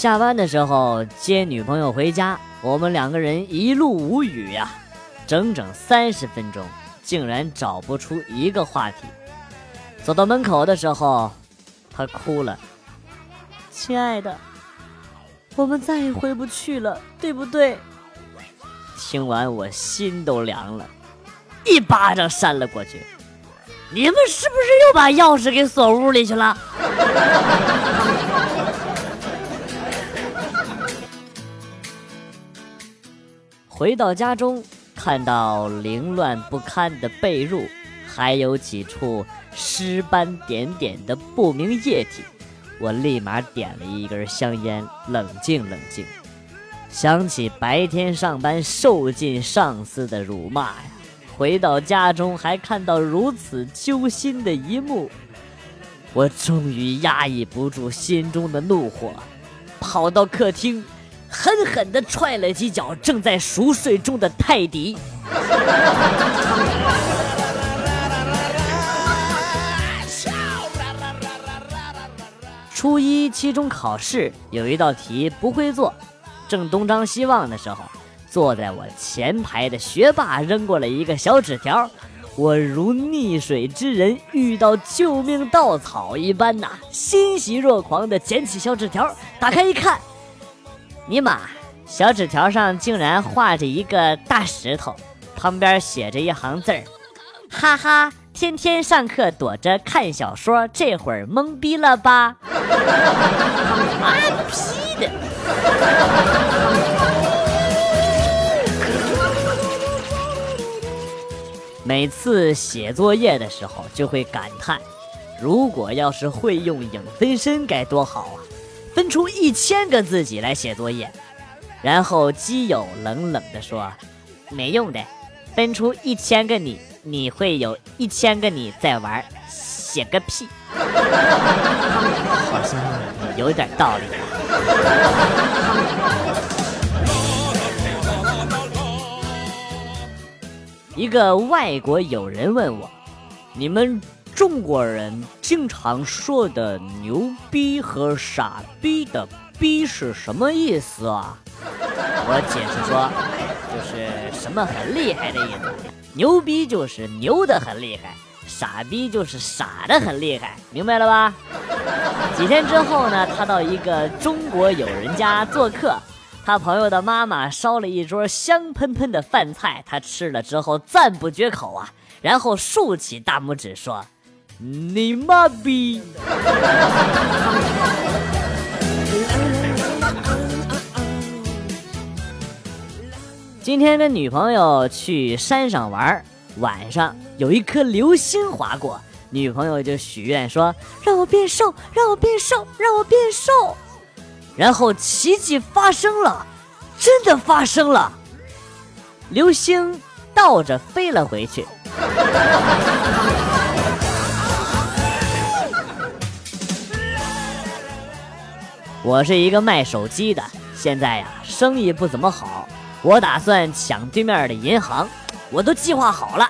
下班的时候接女朋友回家，我们两个人一路无语呀，整整三十分钟，竟然找不出一个话题。走到门口的时候，她哭了。亲爱的，我们再也回不去了，对不对？听完我心都凉了，一巴掌扇了过去。你们是不是又把钥匙给锁屋里去了？回到家中，看到凌乱不堪的被褥，还有几处尸斑点点的不明液体，我立马点了一根香烟，冷静冷静。想起白天上班受尽上司的辱骂呀。回到家中，还看到如此揪心的一幕，我终于压抑不住心中的怒火，跑到客厅，狠狠地踹了几脚正在熟睡中的泰迪。初一期中考试有一道题不会做，正东张西望的时候。坐在我前排的学霸扔过来一个小纸条，我如溺水之人遇到救命稻草一般呐，欣喜若狂地捡起小纸条，打开一看，尼玛，小纸条上竟然画着一个大石头，旁边写着一行字儿：哈哈，天天上课躲着看小说，这会儿懵逼了吧？妈批的！每次写作业的时候，就会感叹：如果要是会用影分身该多好啊！分出一千个自己来写作业。然后基友冷冷地说：“没用的，分出一千个你，你会有一千个你在玩，写个屁！”好像有点道理。一个外国友人问我：“你们中国人经常说的‘牛逼’和‘傻逼’的‘逼’是什么意思啊？” 我解释说：“就是什么很厉害的意思。牛逼就是牛的很厉害，傻逼就是傻的很厉害，明白了吧？” 几天之后呢，他到一个中国友人家做客。他朋友的妈妈烧了一桌香喷喷的饭菜，他吃了之后赞不绝口啊，然后竖起大拇指说：“你妈逼！”今天跟女朋友去山上玩，晚上有一颗流星划过，女朋友就许愿说：“让我变瘦，让我变瘦，让我变瘦。”然后奇迹发生了，真的发生了，流星倒着飞了回去。我是一个卖手机的，现在呀生意不怎么好，我打算抢对面的银行，我都计划好了，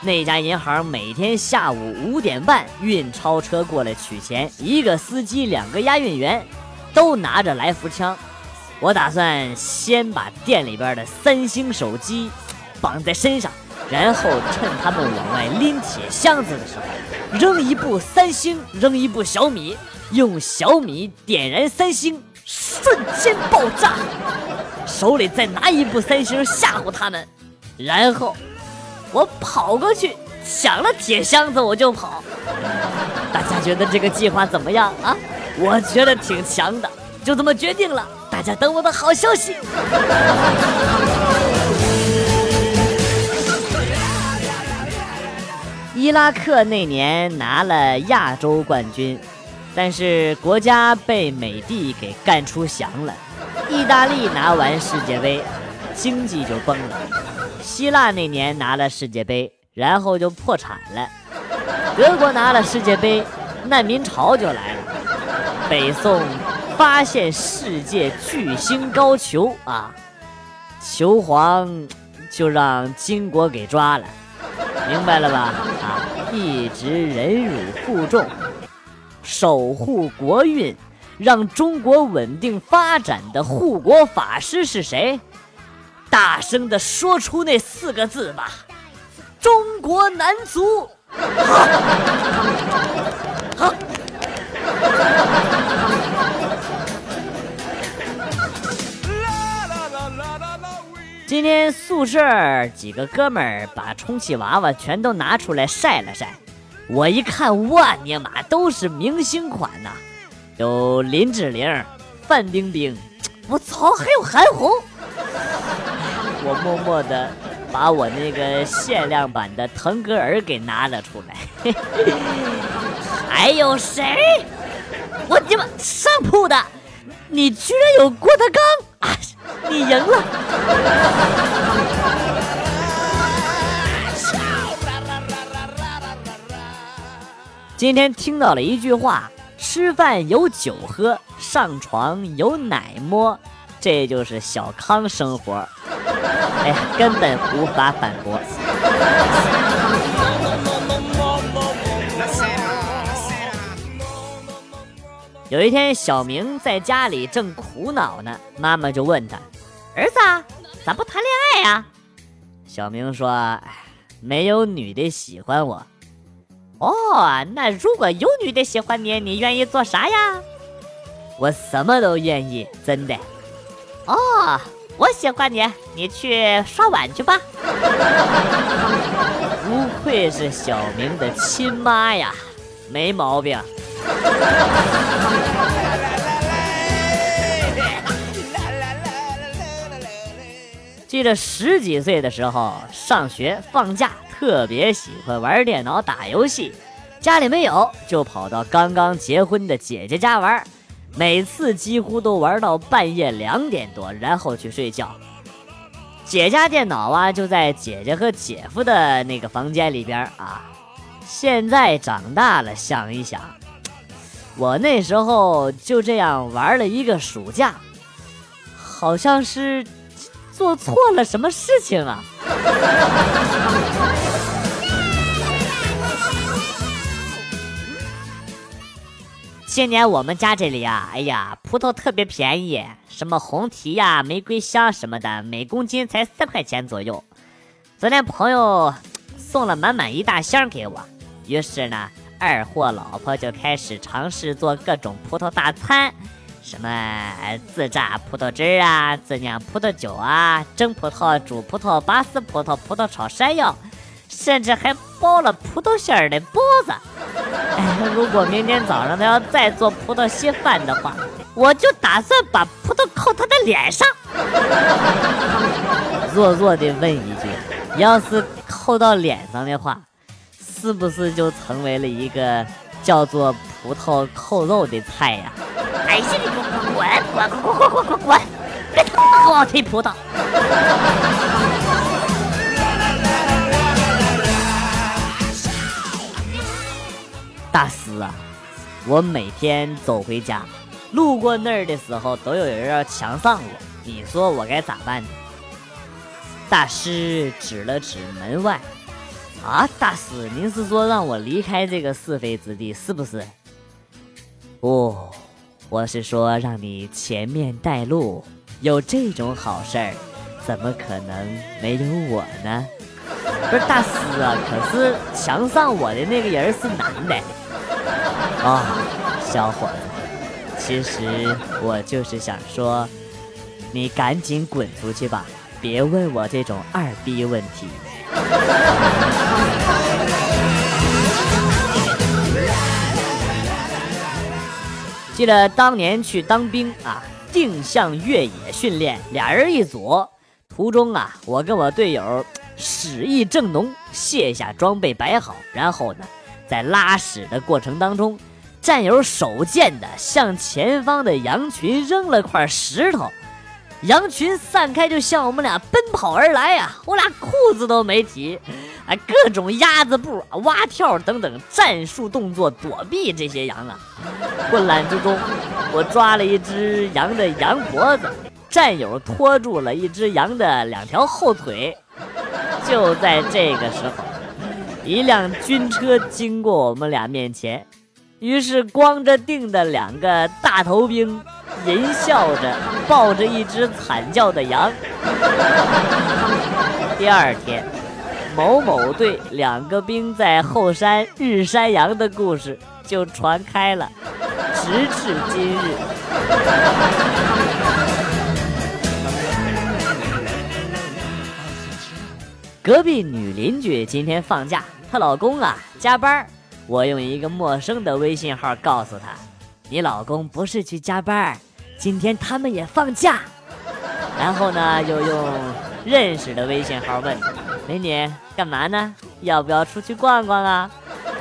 那家银行每天下午五点半运钞车过来取钱，一个司机，两个押运员。都拿着来福枪，我打算先把店里边的三星手机绑在身上，然后趁他们往外拎铁箱子的时候，扔一部三星，扔一部小米，用小米点燃三星，瞬间爆炸，手里再拿一部三星吓唬他们，然后我跑过去抢了铁箱子，我就跑。大家觉得这个计划怎么样啊？我觉得挺强的，就这么决定了。大家等我的好消息。伊拉克那年拿了亚洲冠军，但是国家被美帝给干出翔了。意大利拿完世界杯，经济就崩了。希腊那年拿了世界杯，然后就破产了。德国拿了世界杯，难民潮就来了。北宋发现世界巨星高俅啊，球皇就让金国给抓了，明白了吧？啊，一直忍辱负重，守护国运，让中国稳定发展的护国法师是谁？大声的说出那四个字吧！中国男足。今天宿舍几个哥们儿把充气娃娃全都拿出来晒了晒，我一看，我尼玛，都是明星款呐，有林志玲、范冰冰，我操，还有韩红。我默默的把我那个限量版的腾格尔给拿了出来，还有谁？我你妈上铺的，你居然有郭德纲！你赢了。今天听到了一句话：吃饭有酒喝，上床有奶摸，这就是小康生活。哎呀，根本无法反驳。有一天，小明在家里正苦恼呢，妈妈就问他：“儿子，咋不谈恋爱呀？”小明说：“没有女的喜欢我。”哦，那如果有女的喜欢你，你愿意做啥呀？我什么都愿意，真的。哦，我喜欢你，你去刷碗去吧。不愧是小明的亲妈呀，没毛病。记得十几岁的时候，上学放假，特别喜欢玩电脑打游戏。家里没有，就跑到刚刚结婚的姐姐家玩，每次几乎都玩到半夜两点多，然后去睡觉。姐家电脑啊，就在姐姐和姐夫的那个房间里边啊。现在长大了，想一想。我那时候就这样玩了一个暑假，好像是做错了什么事情啊！今年我们家这里啊，哎呀，葡萄特别便宜，什么红提呀、玫瑰香什么的，每公斤才四块钱左右。昨天朋友送了满满一大箱给我，于是呢。二货老婆就开始尝试做各种葡萄大餐，什么自榨葡萄汁啊，自酿葡萄酒啊，蒸葡萄、煮葡萄、拔丝葡萄、葡萄炒山药，甚至还包了葡萄馅儿的包子。哎 如果明天早上他要再做葡萄稀饭的话，我就打算把葡萄扣他的脸上。弱弱的问一句：要是扣到脸上的话？是不是就成为了一个叫做葡萄扣肉的菜呀？哎，这滚滚滚滚滚滚滚，别他妈给我葡萄！大师啊，我每天走回家，路过那儿的时候，都有人要强上我，你说我该咋办呢？大师指了指门外，啊，大师，您是说让我离开这个是非之地，是不是？哦，我是说让你前面带路。有这种好事儿，怎么可能没有我呢？不是大师啊，可是墙上我的那个人是男的。啊，小伙子，其实我就是想说，你赶紧滚出去吧，别问我这种二逼问题。记得当年去当兵啊，定向越野训练，俩人一组。途中啊，我跟我队友屎意正浓，卸下装备摆好，然后呢，在拉屎的过程当中，战友手贱的向前方的羊群扔了块石头。羊群散开，就向我们俩奔跑而来呀！我俩裤子都没提，啊，各种鸭子步、蛙跳等等战术动作躲避这些羊啊！混乱之中，我抓了一只羊的羊脖子，战友拖住了一只羊的两条后腿。就在这个时候，一辆军车经过我们俩面前，于是光着腚的两个大头兵，淫笑着抱着一只惨叫的羊。第二天，某某队两个兵在后山日山羊的故事就传开了，直至今日。隔壁女邻居今天放假，她老公啊加班。我用一个陌生的微信号告诉他：“你老公不是去加班，今天他们也放假。”然后呢，又用认识的微信号问：“美女，干嘛呢？要不要出去逛逛啊？”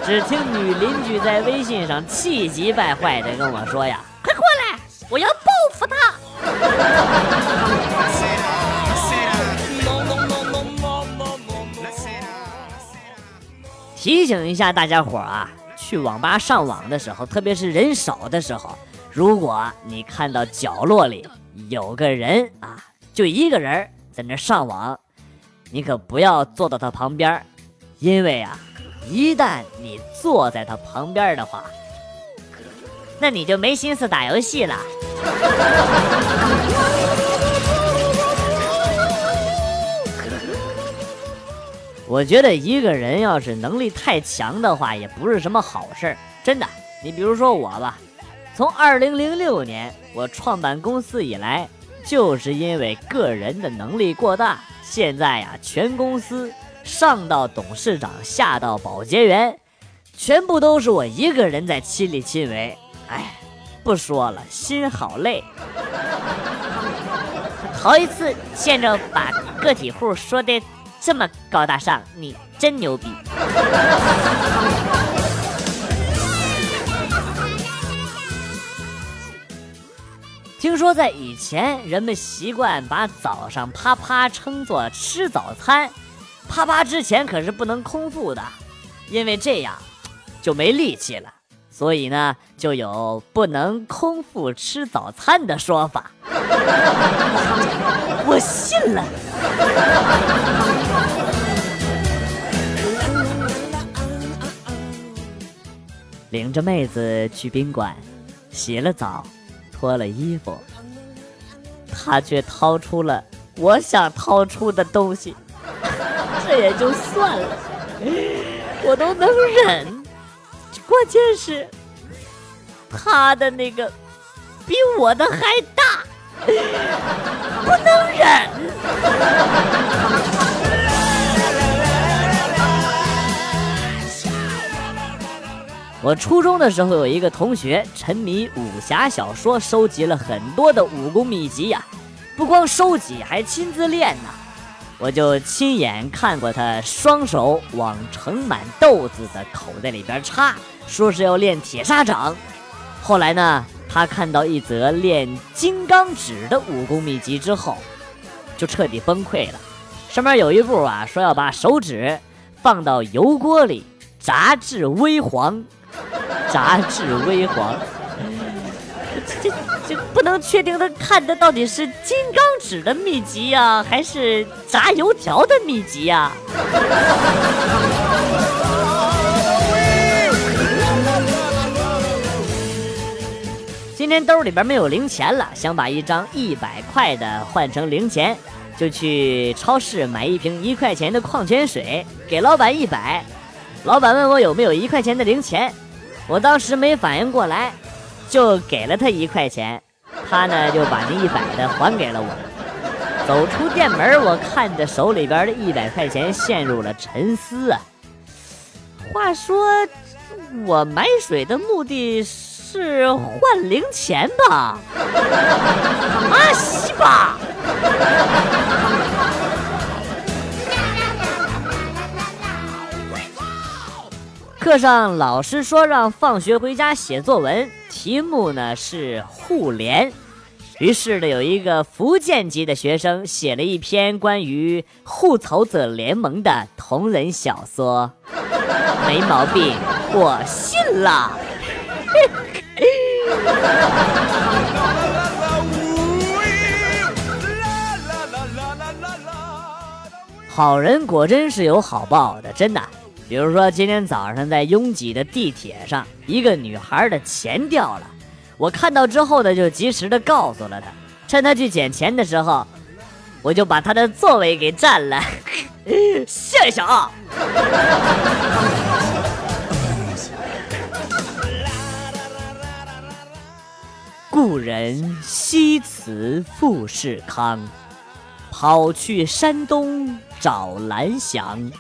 只听女邻居在微信上气急败坏地跟我说：“呀，快过来，我要报复他！”提醒一下大家伙啊，去网吧上网的时候，特别是人少的时候，如果你看到角落里有个人啊，就一个人在那上网，你可不要坐到他旁边，因为啊，一旦你坐在他旁边的话，那你就没心思打游戏了。我觉得一个人要是能力太强的话，也不是什么好事儿。真的，你比如说我吧，从二零零六年我创办公司以来，就是因为个人的能力过大，现在呀，全公司上到董事长，下到保洁员，全部都是我一个人在亲力亲为。哎，不说了，心好累。头一次见着把个体户说的。这么高大上，你真牛逼！听说在以前，人们习惯把早上啪啪称作吃早餐，啪啪之前可是不能空腹的，因为这样就没力气了。所以呢，就有不能空腹吃早餐的说法。我信了。领着妹子去宾馆，洗了澡，脱了衣服，他却掏出了我想掏出的东西。这也就算了，我都能忍，关键是他的那个比我的还大，不能忍。我初中的时候有一个同学沉迷武侠小说，收集了很多的武功秘籍呀，不光收集，还亲自练呢。我就亲眼看过他双手往盛满豆子的口袋里边插，说是要练铁砂掌。后来呢，他看到一则练金刚指的武功秘籍之后，就彻底崩溃了。上面有一步啊，说要把手指放到油锅里炸至微黄。炸至微黄，这这这不能确定他看的到底是金刚指的秘籍呀，还是炸油条的秘籍呀？今天兜里边没有零钱了，想把一张一百块的换成零钱，就去超市买一瓶一块钱的矿泉水，给老板一百。老板问我有没有一块钱的零钱。我当时没反应过来，就给了他一块钱，他呢就把那一百的还给了我。走出店门，我看着手里边的一百块钱，陷入了沉思啊。话说，我买水的目的是换零钱吧？啊西吧！课上老师说让放学回家写作文，题目呢是互联。于是呢，有一个福建籍的学生写了一篇关于互仇者联盟的同人小说，没毛病，我信了。好人果真是有好报的，真的。比如说今天早上在拥挤的地铁上，一个女孩的钱掉了，我看到之后呢，就及时的告诉了她，趁她去捡钱的时候，我就把她的座位给占了，谢谢啊。故人西辞富士康，跑去山东找蓝翔。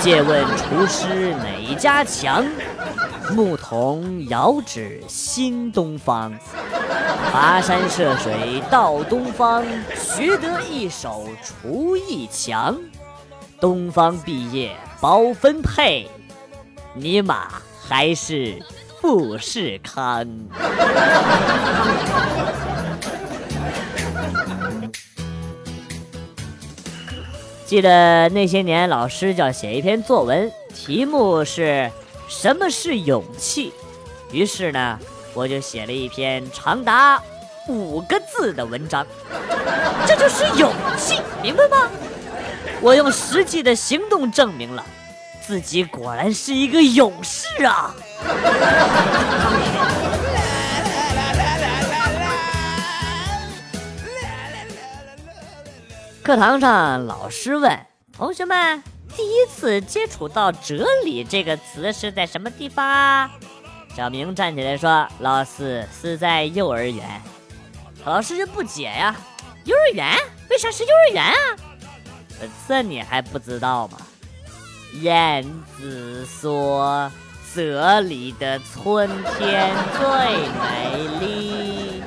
借问厨师哪家强？牧童遥指新东方。跋山涉水到东方，学得一手厨艺强。东方毕业包分配，尼玛还是。富士康。记得那些年，老师叫写一篇作文，题目是什么是勇气？于是呢，我就写了一篇长达五个字的文章。这就是勇气，明白吗？我用实际的行动证明了。自己果然是一个勇士啊！课堂上，老师问同学们：“第一次接触到‘哲理’这个词是在什么地方？”小明站起来说：“老师是在幼儿园。”老师就不解呀：“幼儿园？为啥是幼儿园啊？”这你还不知道吗？燕子说：“这里的春天最美丽。”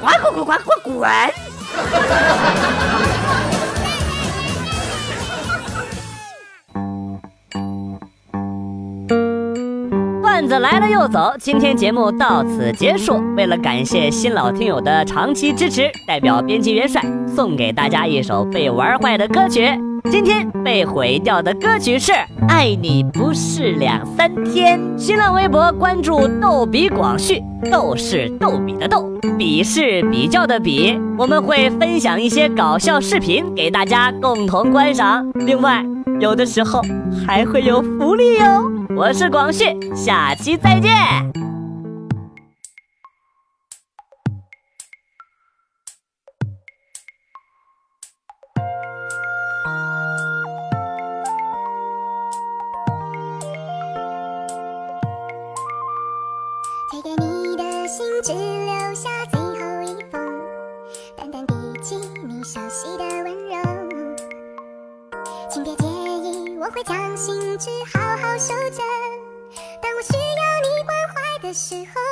滚滚滚滚滚滚！段子来了又走，今天节目到此结束。为了感谢新老听友的长期支持，代表编辑元帅送给大家一首被玩坏的歌曲。今天被毁掉的歌曲是《爱你不是两三天》。新浪微博关注“逗比广旭”，逗是逗比的逗，比是比较的比。我们会分享一些搞笑视频给大家共同观赏，另外有的时候还会有福利哟。我是广旭，下期再见。时候。